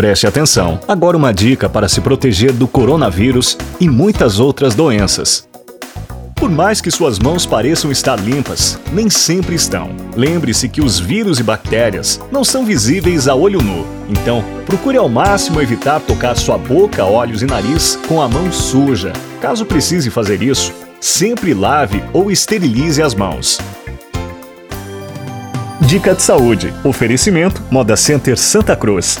Preste atenção. Agora uma dica para se proteger do coronavírus e muitas outras doenças. Por mais que suas mãos pareçam estar limpas, nem sempre estão. Lembre-se que os vírus e bactérias não são visíveis a olho nu. Então, procure ao máximo evitar tocar sua boca, olhos e nariz com a mão suja. Caso precise fazer isso, sempre lave ou esterilize as mãos. Dica de saúde. Oferecimento Moda Center Santa Cruz.